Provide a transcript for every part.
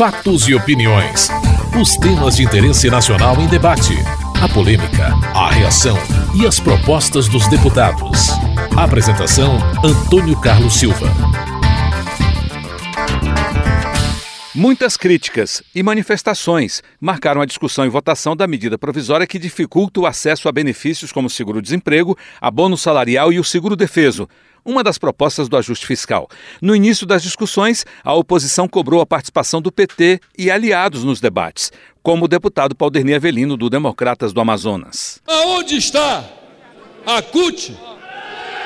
Fatos e opiniões. Os temas de interesse nacional em debate. A polêmica, a reação e as propostas dos deputados. Apresentação: Antônio Carlos Silva. Muitas críticas e manifestações marcaram a discussão e votação da medida provisória que dificulta o acesso a benefícios como seguro-desemprego, abono salarial e o seguro-defeso, uma das propostas do ajuste fiscal. No início das discussões, a oposição cobrou a participação do PT e aliados nos debates, como o deputado Pauderni Avelino, do Democratas do Amazonas. Aonde está a CUT?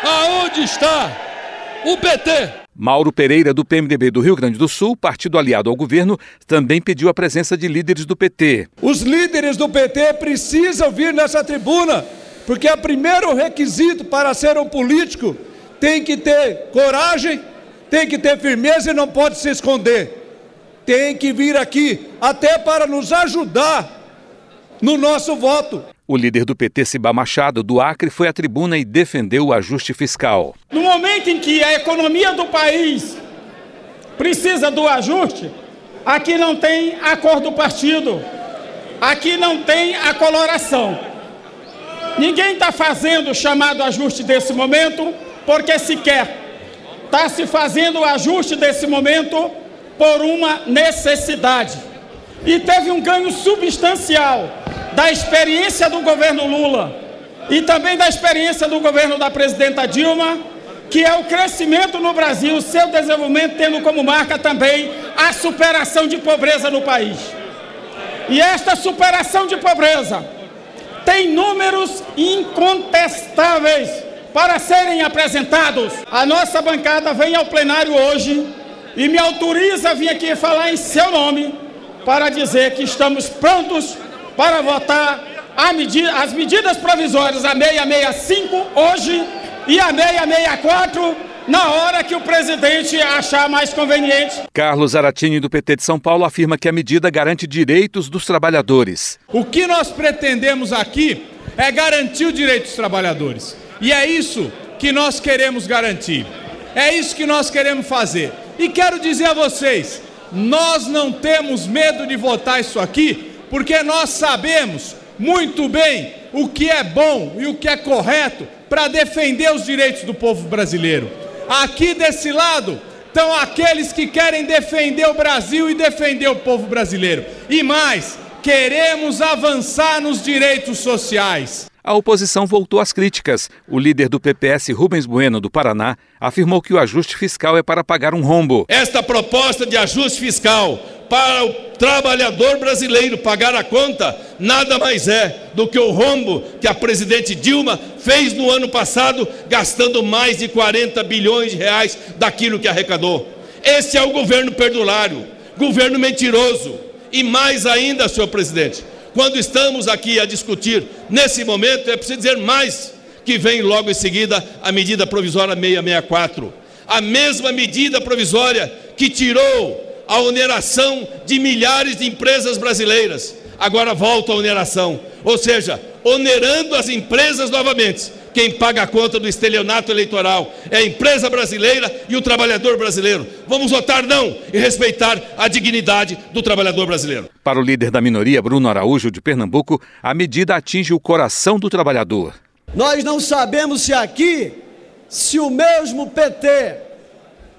Aonde está o PT? Mauro Pereira, do PMDB do Rio Grande do Sul, partido aliado ao governo, também pediu a presença de líderes do PT. Os líderes do PT precisam vir nessa tribuna, porque é o primeiro requisito para ser um político tem que ter coragem, tem que ter firmeza e não pode se esconder. Tem que vir aqui até para nos ajudar no nosso voto. O líder do PT, Ciba Machado, do Acre, foi à tribuna e defendeu o ajuste fiscal. No momento em que a economia do país precisa do ajuste, aqui não tem acordo partido, aqui não tem a coloração. Ninguém está fazendo o chamado ajuste desse momento porque sequer está se fazendo o ajuste desse momento por uma necessidade. E teve um ganho substancial da experiência do governo Lula e também da experiência do governo da presidenta Dilma, que é o crescimento no Brasil, seu desenvolvimento tendo como marca também a superação de pobreza no país. E esta superação de pobreza tem números incontestáveis para serem apresentados. A nossa bancada vem ao plenário hoje e me autoriza a vir aqui falar em seu nome para dizer que estamos prontos para votar medida, as medidas provisórias a 665 hoje e a 664 na hora que o presidente achar mais conveniente. Carlos Aratini, do PT de São Paulo, afirma que a medida garante direitos dos trabalhadores. O que nós pretendemos aqui é garantir o direito dos trabalhadores. E é isso que nós queremos garantir. É isso que nós queremos fazer. E quero dizer a vocês: nós não temos medo de votar isso aqui, porque nós sabemos muito bem o que é bom e o que é correto para defender os direitos do povo brasileiro. Aqui desse lado estão aqueles que querem defender o Brasil e defender o povo brasileiro. E mais, queremos avançar nos direitos sociais a oposição voltou às críticas. O líder do PPS, Rubens Bueno, do Paraná, afirmou que o ajuste fiscal é para pagar um rombo. Esta proposta de ajuste fiscal para o trabalhador brasileiro pagar a conta nada mais é do que o rombo que a presidente Dilma fez no ano passado, gastando mais de 40 bilhões de reais daquilo que arrecadou. Esse é o governo perdulário, governo mentiroso. E mais ainda, senhor presidente, quando estamos aqui a discutir nesse momento, é preciso dizer mais que vem logo em seguida a medida provisória 664. A mesma medida provisória que tirou a oneração de milhares de empresas brasileiras. Agora volta a oneração, ou seja, onerando as empresas novamente quem paga a conta do estelionato eleitoral é a empresa brasileira e o trabalhador brasileiro. Vamos votar não e respeitar a dignidade do trabalhador brasileiro. Para o líder da minoria, Bruno Araújo, de Pernambuco, a medida atinge o coração do trabalhador. Nós não sabemos se aqui, se o mesmo PT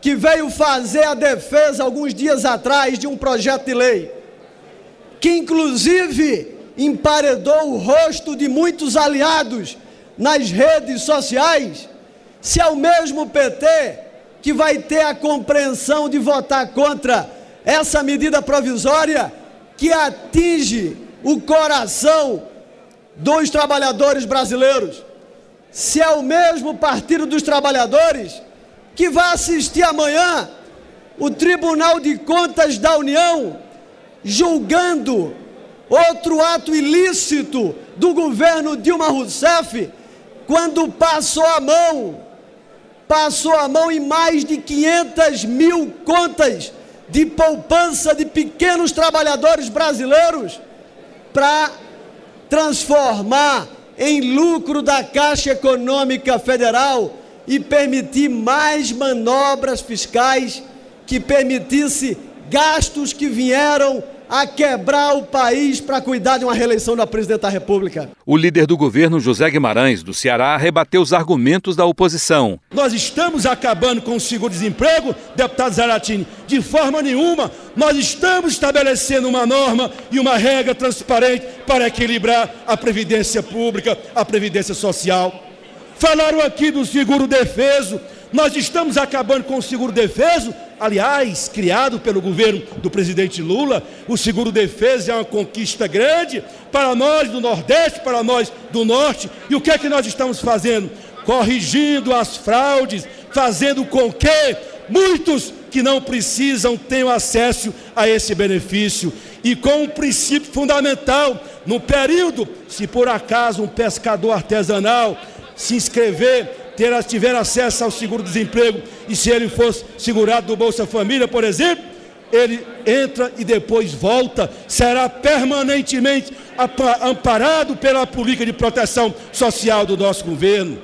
que veio fazer a defesa alguns dias atrás de um projeto de lei, que inclusive emparedou o rosto de muitos aliados nas redes sociais, se é o mesmo PT que vai ter a compreensão de votar contra essa medida provisória que atinge o coração dos trabalhadores brasileiros, se é o mesmo Partido dos Trabalhadores que vai assistir amanhã o Tribunal de Contas da União julgando outro ato ilícito do governo Dilma Rousseff quando passou a mão, passou a mão em mais de 500 mil contas de poupança de pequenos trabalhadores brasileiros para transformar em lucro da Caixa Econômica Federal e permitir mais manobras fiscais que permitisse gastos que vieram a quebrar o país para cuidar de uma reeleição da presidente da República. O líder do governo, José Guimarães, do Ceará, rebateu os argumentos da oposição. Nós estamos acabando com o seguro-desemprego, deputado Zaratini, de forma nenhuma. Nós estamos estabelecendo uma norma e uma regra transparente para equilibrar a previdência pública, a previdência social. Falaram aqui do seguro defeso. Nós estamos acabando com o seguro defeso aliás, criado pelo governo do presidente Lula, o seguro defesa é uma conquista grande para nós do Nordeste, para nós do Norte. E o que é que nós estamos fazendo? Corrigindo as fraudes, fazendo com que muitos que não precisam tenham acesso a esse benefício. E com um princípio fundamental, no período, se por acaso um pescador artesanal se inscrever ter, tiver acesso ao seguro-desemprego e se ele fosse segurado do Bolsa Família, por exemplo, ele entra e depois volta, será permanentemente amparado pela política de proteção social do nosso governo.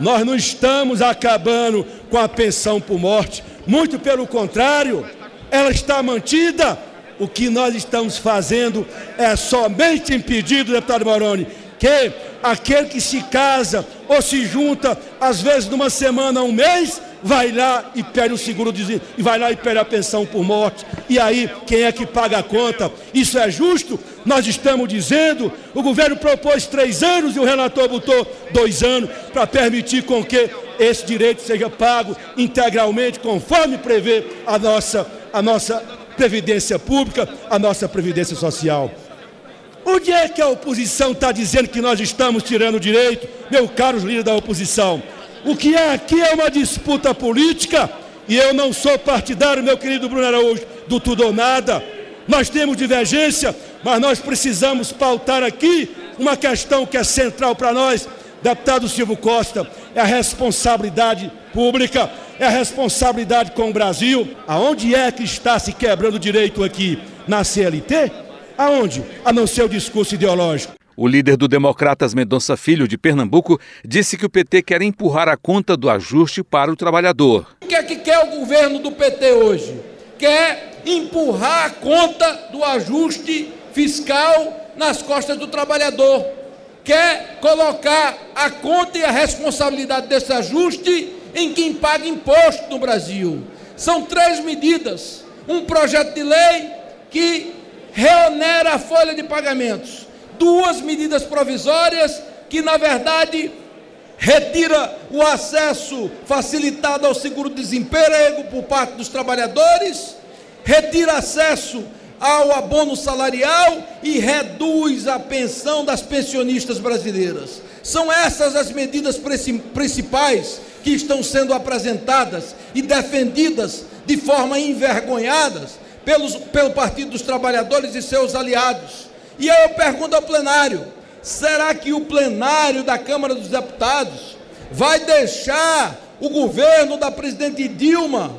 Nós não estamos acabando com a pensão por morte, muito pelo contrário, ela está mantida. O que nós estamos fazendo é somente impedir, deputado Moroni, que aquele que se casa ou se junta, às vezes numa semana, um mês, vai lá e pede o seguro de, e vai lá e pede a pensão por morte. E aí, quem é que paga a conta? Isso é justo? Nós estamos dizendo, o governo propôs três anos e o relator botou dois anos para permitir com que esse direito seja pago integralmente, conforme prevê a nossa, a nossa previdência pública, a nossa previdência social. Onde é que a oposição está dizendo que nós estamos tirando o direito, meu caros líderes da oposição? O que é aqui é uma disputa política e eu não sou partidário, meu querido Bruno Araújo, do tudo ou nada. Nós temos divergência, mas nós precisamos pautar aqui uma questão que é central para nós, deputado Silvio Costa, é a responsabilidade pública, é a responsabilidade com o Brasil. Aonde é que está se quebrando o direito aqui? Na CLT? Aonde? A não ser o discurso ideológico. O líder do Democratas Mendonça Filho, de Pernambuco, disse que o PT quer empurrar a conta do ajuste para o trabalhador. O que é que quer o governo do PT hoje? Quer empurrar a conta do ajuste fiscal nas costas do trabalhador. Quer colocar a conta e a responsabilidade desse ajuste em quem paga imposto no Brasil. São três medidas. Um projeto de lei que reonera a folha de pagamentos. Duas medidas provisórias que, na verdade, retira o acesso facilitado ao seguro-desemprego por parte dos trabalhadores, retira acesso ao abono salarial e reduz a pensão das pensionistas brasileiras. São essas as medidas principais que estão sendo apresentadas e defendidas de forma envergonhadas pelos, pelo Partido dos Trabalhadores e seus aliados. E aí eu pergunto ao plenário: será que o plenário da Câmara dos Deputados vai deixar o governo da presidente Dilma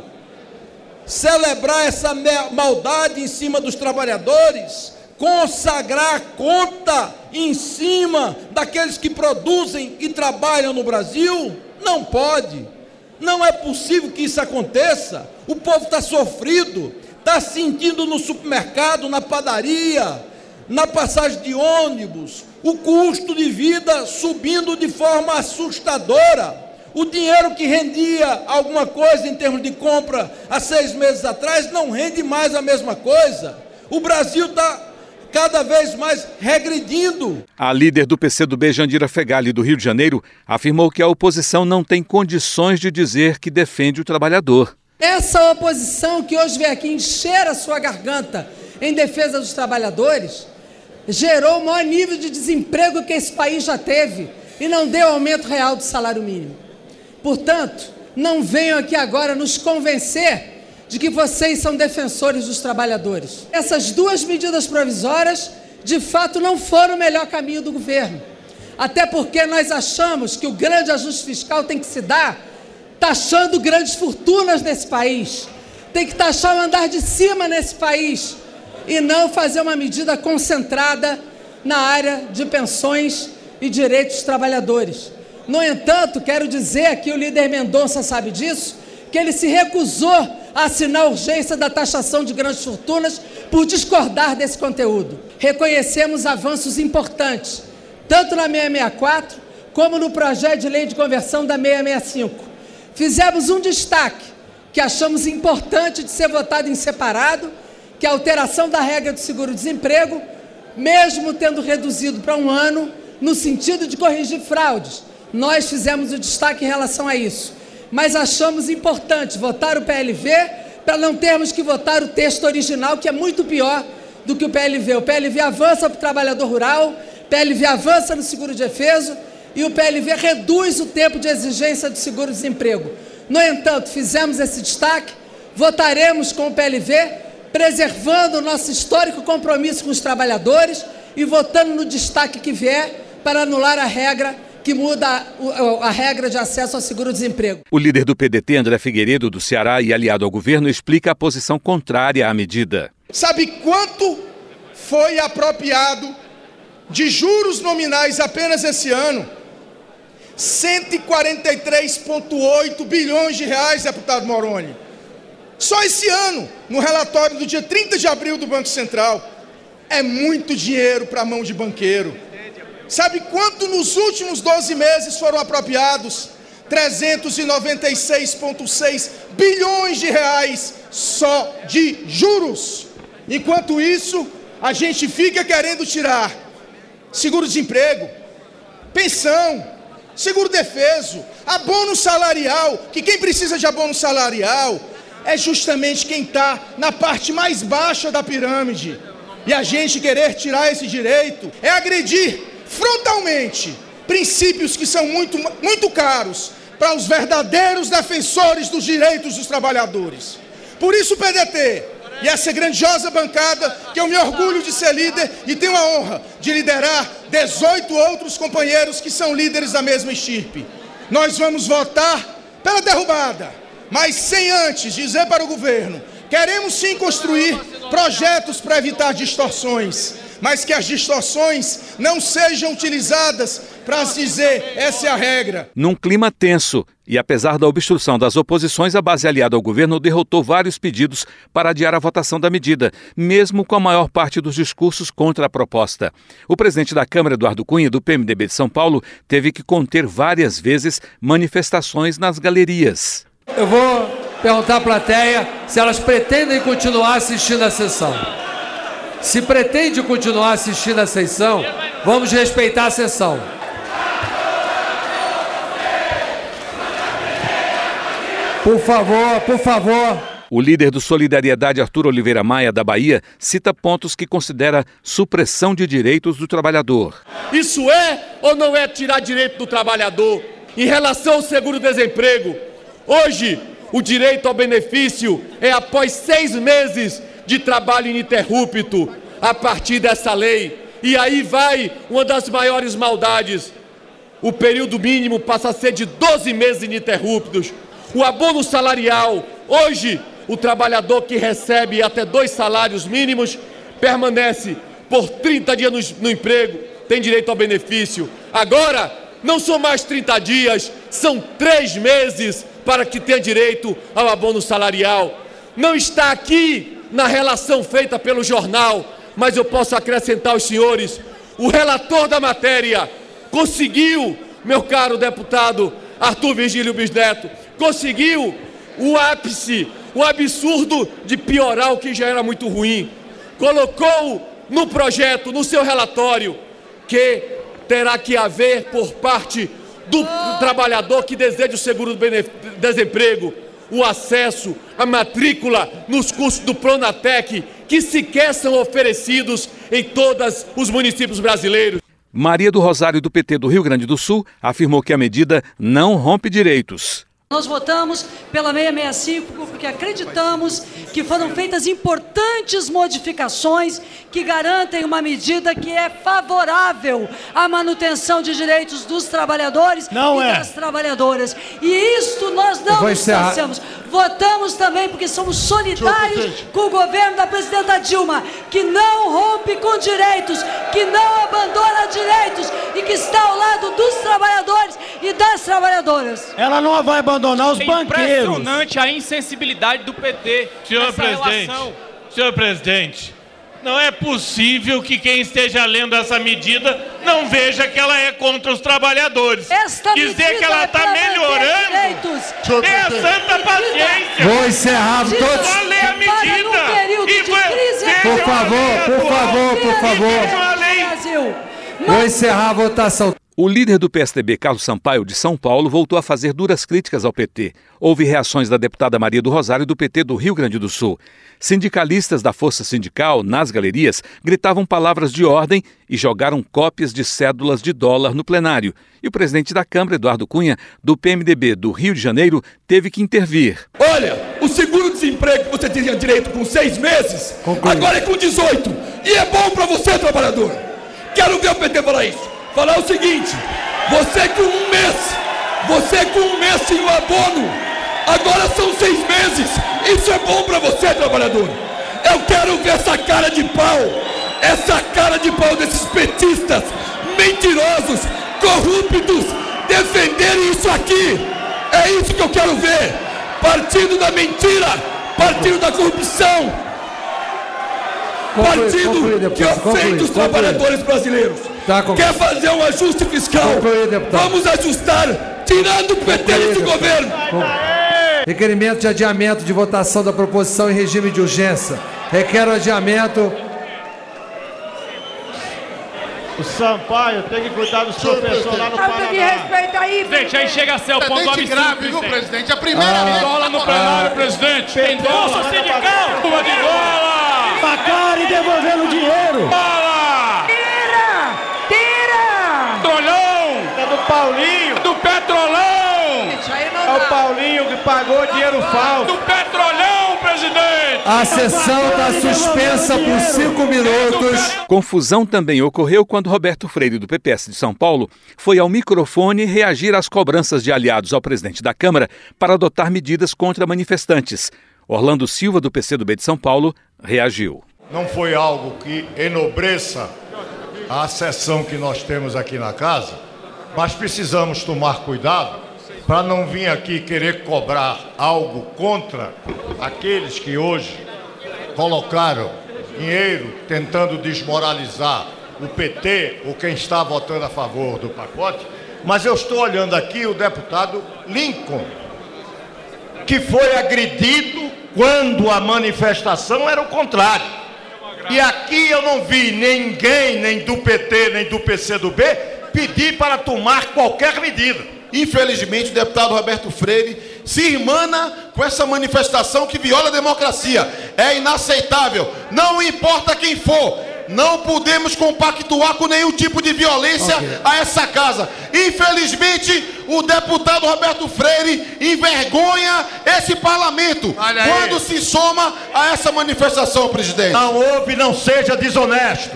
celebrar essa maldade em cima dos trabalhadores? Consagrar conta em cima daqueles que produzem e trabalham no Brasil? Não pode. Não é possível que isso aconteça. O povo está sofrido, está sentindo no supermercado, na padaria, na passagem de ônibus, o custo de vida subindo de forma assustadora. O dinheiro que rendia alguma coisa em termos de compra há seis meses atrás não rende mais a mesma coisa. O Brasil está cada vez mais regredindo. A líder do PCdoB, Jandira Fegali, do Rio de Janeiro, afirmou que a oposição não tem condições de dizer que defende o trabalhador. Essa oposição que hoje vem aqui encher a sua garganta em defesa dos trabalhadores gerou o maior nível de desemprego que esse país já teve e não deu aumento real do salário mínimo. Portanto, não venham aqui agora nos convencer de que vocês são defensores dos trabalhadores. Essas duas medidas provisórias, de fato, não foram o melhor caminho do governo. Até porque nós achamos que o grande ajuste fiscal tem que se dar taxando grandes fortunas nesse país, tem que taxar o andar de cima nesse país e não fazer uma medida concentrada na área de pensões e direitos dos trabalhadores. No entanto, quero dizer que o líder Mendonça sabe disso, que ele se recusou a assinar a urgência da taxação de grandes fortunas por discordar desse conteúdo. Reconhecemos avanços importantes, tanto na 664 como no projeto de lei de conversão da 665. Fizemos um destaque que achamos importante de ser votado em separado, que é a alteração da regra do seguro-desemprego, mesmo tendo reduzido para um ano, no sentido de corrigir fraudes. Nós fizemos o destaque em relação a isso. Mas achamos importante votar o PLV para não termos que votar o texto original, que é muito pior do que o PLV. O PLV avança para o trabalhador rural, o PLV avança no seguro de efeso e o PLV reduz o tempo de exigência do seguro-desemprego. No entanto, fizemos esse destaque, votaremos com o PLV, preservando o nosso histórico compromisso com os trabalhadores e votando no destaque que vier para anular a regra que muda a, a, regra de acesso ao seguro-desemprego. O líder do PDT, André Figueiredo, do Ceará e aliado ao governo, explica a posição contrária à medida. Sabe quanto foi apropriado de juros nominais apenas esse ano? 143,8 bilhões de reais, deputado Moroni. Só esse ano, no relatório do dia 30 de abril do Banco Central. É muito dinheiro para a mão de banqueiro. Sabe quanto nos últimos 12 meses foram apropriados? 396,6 bilhões de reais só de juros. Enquanto isso, a gente fica querendo tirar seguro-desemprego, pensão, seguro-defeso, abono salarial, que quem precisa de abono salarial é justamente quem está na parte mais baixa da pirâmide. E a gente querer tirar esse direito é agredir frontalmente princípios que são muito, muito caros para os verdadeiros defensores dos direitos dos trabalhadores. Por isso, PDT e essa grandiosa bancada, que eu me orgulho de ser líder e tenho a honra de liderar 18 outros companheiros que são líderes da mesma estirpe. Nós vamos votar pela derrubada, mas sem antes dizer para o governo: queremos sim construir projetos para evitar distorções mas que as distorções não sejam utilizadas para dizer essa é a regra. Num clima tenso, e apesar da obstrução das oposições, a base aliada ao governo derrotou vários pedidos para adiar a votação da medida, mesmo com a maior parte dos discursos contra a proposta. O presidente da Câmara, Eduardo Cunha, do PMDB de São Paulo, teve que conter várias vezes manifestações nas galerias. Eu vou perguntar à plateia se elas pretendem continuar assistindo a sessão. Se pretende continuar assistindo a sessão, vamos respeitar a sessão. Por favor, por favor. O líder do Solidariedade, Arthur Oliveira Maia, da Bahia, cita pontos que considera supressão de direitos do trabalhador. Isso é ou não é tirar direito do trabalhador? Em relação ao seguro-desemprego, hoje o direito ao benefício é após seis meses de trabalho ininterrupto a partir dessa lei. E aí vai uma das maiores maldades. O período mínimo passa a ser de 12 meses ininterruptos. O abono salarial, hoje, o trabalhador que recebe até dois salários mínimos permanece por 30 dias no, no emprego, tem direito ao benefício. Agora, não são mais 30 dias, são três meses para que tenha direito ao abono salarial. Não está aqui na relação feita pelo jornal, mas eu posso acrescentar aos senhores: o relator da matéria conseguiu, meu caro deputado Arthur Virgílio Bisneto, conseguiu o ápice, o absurdo de piorar o que já era muito ruim. Colocou no projeto, no seu relatório, que terá que haver por parte do trabalhador que deseja o seguro do desemprego o acesso, a matrícula nos cursos do Pronatec, que sequer são oferecidos em todos os municípios brasileiros. Maria do Rosário, do PT do Rio Grande do Sul, afirmou que a medida não rompe direitos. Nós votamos pela 665 porque acreditamos que foram feitas importantes modificações que garantem uma medida que é favorável à manutenção de direitos dos trabalhadores não e é. das trabalhadoras. E isto nós não distanciamos. Votamos também porque somos solidários com o governo da presidenta Dilma, que não rompe com direitos, que não abandona direitos e que está ao lado dos trabalhadores e das trabalhadoras. Ela não vai abandonar os é banqueiros. impressionante a insensibilidade do PT. Senhor nessa presidente, relação. senhor presidente, não é possível que quem esteja lendo essa medida não veja que ela é contra os trabalhadores. Esta Dizer que ela é está manter melhorando. direitos. Tenha santa paciência. Vou encerrar todos. Só lê a Para num medida. período E de crise Por a favor, por favor, por favor. A. Vou encerrar a votação. O líder do PSDB, Carlos Sampaio, de São Paulo, voltou a fazer duras críticas ao PT. Houve reações da deputada Maria do Rosário do PT do Rio Grande do Sul. Sindicalistas da Força Sindical, nas galerias, gritavam palavras de ordem e jogaram cópias de cédulas de dólar no plenário. E o presidente da Câmara, Eduardo Cunha, do PMDB do Rio de Janeiro, teve que intervir. Olha, o seguro-desemprego que você tinha direito com seis meses, agora é com 18. E é bom para você, trabalhador. Quero ver o PT falar isso. Falar o seguinte: você com um mês, você com um mês sem o abono, agora são seis meses. Isso é bom para você, trabalhador. Eu quero ver essa cara de pau, essa cara de pau desses petistas mentirosos, corruptos, defenderem isso aqui. É isso que eu quero ver. Partido da mentira, partido da corrupção, partido conclui, que ofende os trabalhadores brasileiros. Tá, conclui. Quer fazer um ajuste fiscal? Conclui, deputado. Vamos ajustar, tirando o PT desse deputado. governo. Requerimento de adiamento de votação da proposição em regime de urgência. Requer o adiamento. O Sampaio tem que cuidar do seu pessoal lá no Falta de Paraná. respeito aí, Presidente, aí chega a ser o ponto Presidente absurdo, grave, viu, presidente? A primeira Ah. vez. Dólar no plenário, presidente. Tem dólar. sindical. Uma de dólar. Pacar e devolvendo dinheiro. Dólar. Tira! Tira! Petrolão. É do Paulinho. Do petrolão. Gente, aí É não o dá. Paulinho que pagou dinheiro falso. Do petrolão, presidente. A sessão está suspensa por cinco minutos. Confusão também ocorreu quando Roberto Freire, do PPS de São Paulo, foi ao microfone reagir às cobranças de aliados ao presidente da Câmara para adotar medidas contra manifestantes. Orlando Silva, do PCdoB de São Paulo, reagiu. não foi algo que enobreça a sessão que nós temos aqui na casa, mas precisamos tomar cuidado para não vir aqui querer cobrar algo contra aqueles que hoje colocaram dinheiro tentando desmoralizar o PT ou quem está votando a favor do pacote. Mas eu estou olhando aqui o deputado Lincoln, que foi agredido quando a manifestação era o contrário. E aqui eu não vi ninguém, nem do PT, nem do PCdoB, pedir para tomar qualquer medida. Infelizmente, o deputado Roberto Freire se irmana com essa manifestação que viola a democracia. É inaceitável. Não importa quem for. Não podemos compactuar com nenhum tipo de violência a essa casa. Infelizmente, o deputado Roberto Freire envergonha esse parlamento Olha aí. quando se soma a essa manifestação, presidente. Não houve, não seja desonesto.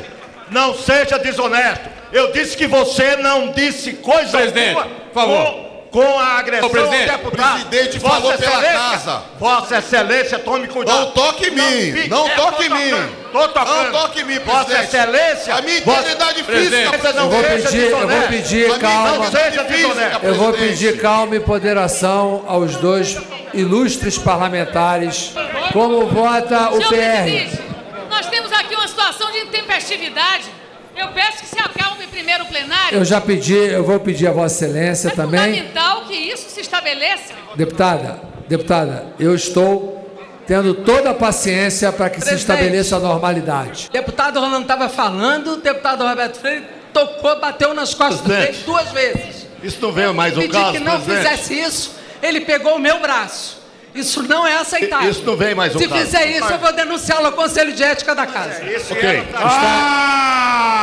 Não seja desonesto. Eu disse que você não disse coisa Presidente, alguma por favor. com, com a agressão Ô, presidente, ao deputado. o presidente falou pela Excelência, casa. Vossa Excelência, tome cuidado. Não toque em mim, fique- não é, toque em mim. Tô tocando. Não toque em mim, Vossa presidente. Excelência. A minha vossa- integridade Presidente, física, não Eu vou pedir, eu vou pedir calma. integridade Seja física. Eu vou presidente. pedir calma e ponderação aos dois ilustres parlamentares. Como vota o Senhor PR? presidente, nós temos aqui uma situação de intempestividade. Eu peço que se acalme primeiro plenário. Eu já pedi, eu vou pedir a Vossa Excelência é também. fundamental que isso se estabeleça. Deputada, deputada, eu estou tendo toda a paciência para que se Presidente. estabeleça a normalidade. O deputado Rolando estava falando, o deputado Roberto Freire tocou, bateu nas costas Presidente. peito duas vezes. Isso não vem mais um Pedi caso, que não presidente? fizesse isso, ele pegou o meu braço. Isso não é aceitável. Isso não vem mais um Se caso. fizer isso, eu vou denunciá-lo ao Conselho de Ética da Casa. Ok. Ah!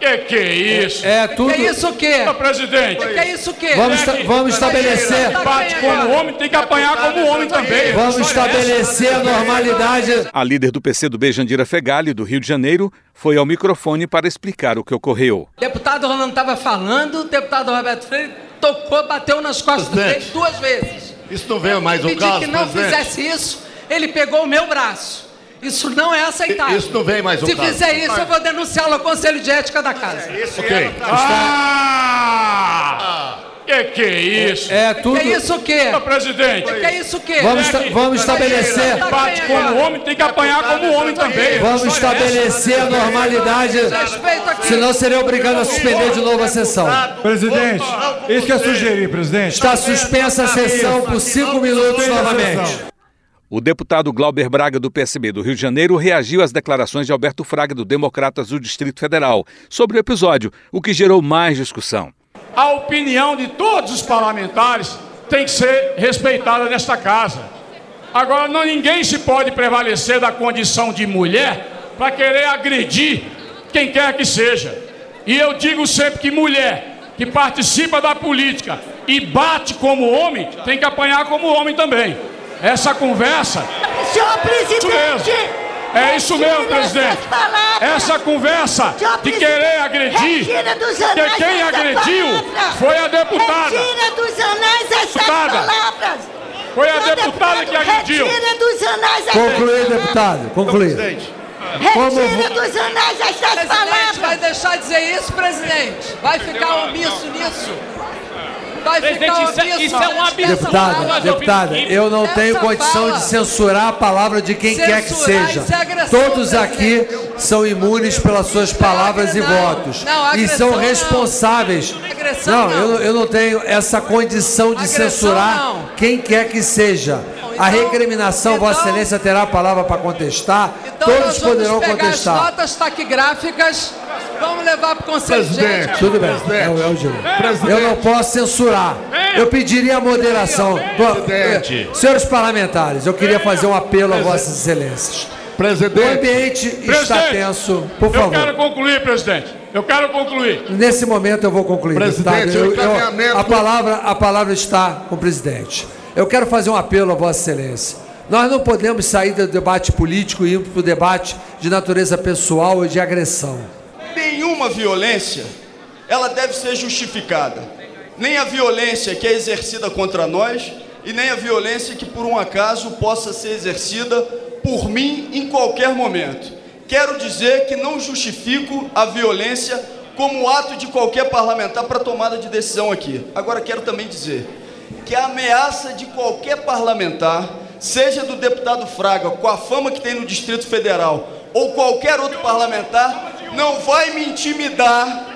Que que é isso? É tudo. Que isso o quê? Ô, presidente. Que é isso o quê? Vamos, esta- vamos estabelecer. Bate como homem, tem que apanhar como homem também. Vamos Que é estabelecer a normalidade. A líder do PCdoB, Jandira Fegali, do Rio de Janeiro, foi ao microfone para explicar o que ocorreu. O deputado Rolando estava falando, o deputado Roberto Freire tocou, bateu nas costas do Presidente. peito duas vezes. Isso não veio mais ao caso, que não presidente? fizesse isso, ele pegou o meu braço. Isso não é aceitável. Isso não vem mais ao Se caso. fizer isso, eu vou denunciá-lo ao Conselho de Ética da Casa. Ok. Ah! Que que é isso? É tudo. Que é isso o quê? Ô, presidente. Que é isso o quê? Vamos, esta- vamos estabelecer. Bate como homem, tem que apanhar como homem também. Vamos estabelecer a normalidade. Respeito aqui. Senão serei obrigado a suspender de novo a sessão. Presidente, isso que é sugerir, presidente. Está suspensa a sessão por cinco minutos novamente. O deputado Glauber Braga, do PSB do Rio de Janeiro, reagiu às declarações de Alberto Fraga, do Democratas do Distrito Federal, sobre o episódio, o que gerou mais discussão. A opinião de todos os parlamentares tem que ser respeitada nesta casa. Agora, não, ninguém se pode prevalecer da condição de mulher para querer agredir quem quer que seja. E eu digo sempre que mulher que participa da política e bate como homem tem que apanhar como homem também. Essa conversa. Senhor presidente! Isso mesmo. É isso mesmo, presidente. Essa conversa de querer agredir, anais quem agrediu foi a deputada. Retira dos anais essas palavras. Foi a deputada que agrediu. Retira dos anais essas Concluir, palavras. deputado. Concluir. Como Retira dos anais essas Presidente, palavras. vai deixar de dizer isso, presidente? Vai ficar omisso nisso? Vai Presidente, isso é- isso é um absurdo. Deputada, deputada, eu não tenho condição de censurar a palavra de quem quer que seja. isso é agressão, Todos aqui são imunes pelas suas palavras e votos. não, E são não. responsáveis. Agressão Não, não. eu, eu não tenho essa condição de Agressão censurar não. quem quer que seja. A recriminação, Vossa Excelência terá a palavra para contestar. Então Todos nós vamos poderão pegar contestar. as notas taquigráficas, vamos levar para o Conselho de Ética. Tudo bem, é, o- é o direito. Eu não posso censurar. Eu pediria a moderação. Presidente. Eh, Senhores parlamentares, eu queria fazer um apelo a Vossas Excelências. Presidente. O ambiente está Presidente, tenso. Por Eu favor. quero concluir, presidente. Eu quero concluir. Nesse momento eu vou concluir. Presidente, deputado. Eu- o eu- a, palavra, a palavra está com o presidente. Eu quero fazer um apelo a Vossa Excelência. Nós não podemos sair do debate político e ir para o debate de natureza pessoal e de agressão. Nenhuma violência, ela deve ser justificada. Nem a violência que é exercida contra nós e nem a violência que por um acaso possa ser exercida por mim em qualquer momento. Quero dizer que não justifico a violência como ato de qualquer parlamentar para tomada de decisão aqui. Agora quero também dizer que a ameaça de qualquer parlamentar, seja do deputado Fraga, com a fama que tem no Distrito Federal, ou qualquer outro parlamentar, não vai me intimidar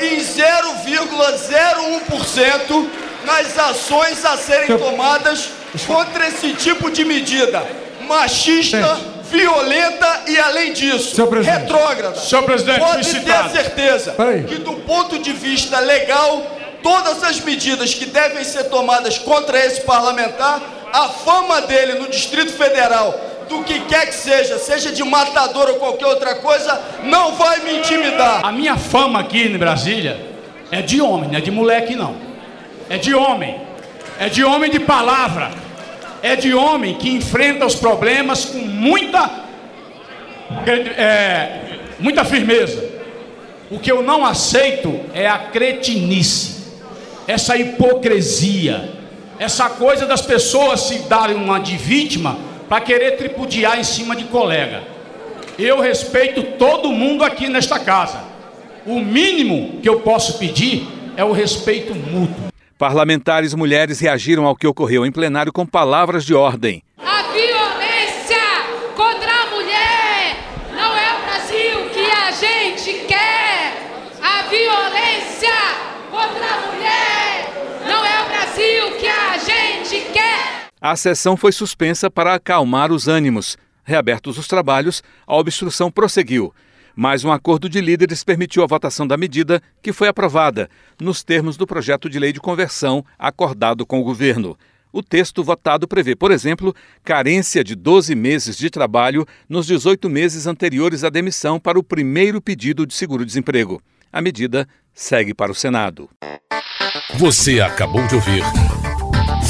em 0,01% nas ações a serem tomadas contra esse tipo de medida machista, violenta e, além disso, Senhor presidente. retrógrada. Senhor presidente, Pode ter citado. certeza que, do ponto de vista legal, todas as medidas que devem ser tomadas contra esse parlamentar, a fama dele no Distrito Federal, do que quer que seja, seja de matador ou qualquer outra coisa, não vai me intimidar. A minha fama aqui em Brasília é de homem, não é de moleque não. É de homem. É de homem de palavra. É de homem que enfrenta os problemas com muita, é, muita firmeza. O que eu não aceito é a cretinice, essa hipocrisia, essa coisa das pessoas se darem uma de vítima para querer tripudiar em cima de colega. Eu respeito todo mundo aqui nesta casa. O mínimo que eu posso pedir é o respeito mútuo. Parlamentares mulheres reagiram ao que ocorreu em plenário com palavras de ordem. A violência contra a mulher não é o Brasil que a gente quer. A violência contra a mulher não é o Brasil que a gente quer. A sessão foi suspensa para acalmar os ânimos. Reabertos os trabalhos, a obstrução prosseguiu. Mas um acordo de líderes permitiu a votação da medida, que foi aprovada, nos termos do projeto de lei de conversão acordado com o governo. O texto votado prevê, por exemplo, carência de 12 meses de trabalho nos 18 meses anteriores à demissão para o primeiro pedido de seguro-desemprego. A medida segue para o Senado. Você acabou de ouvir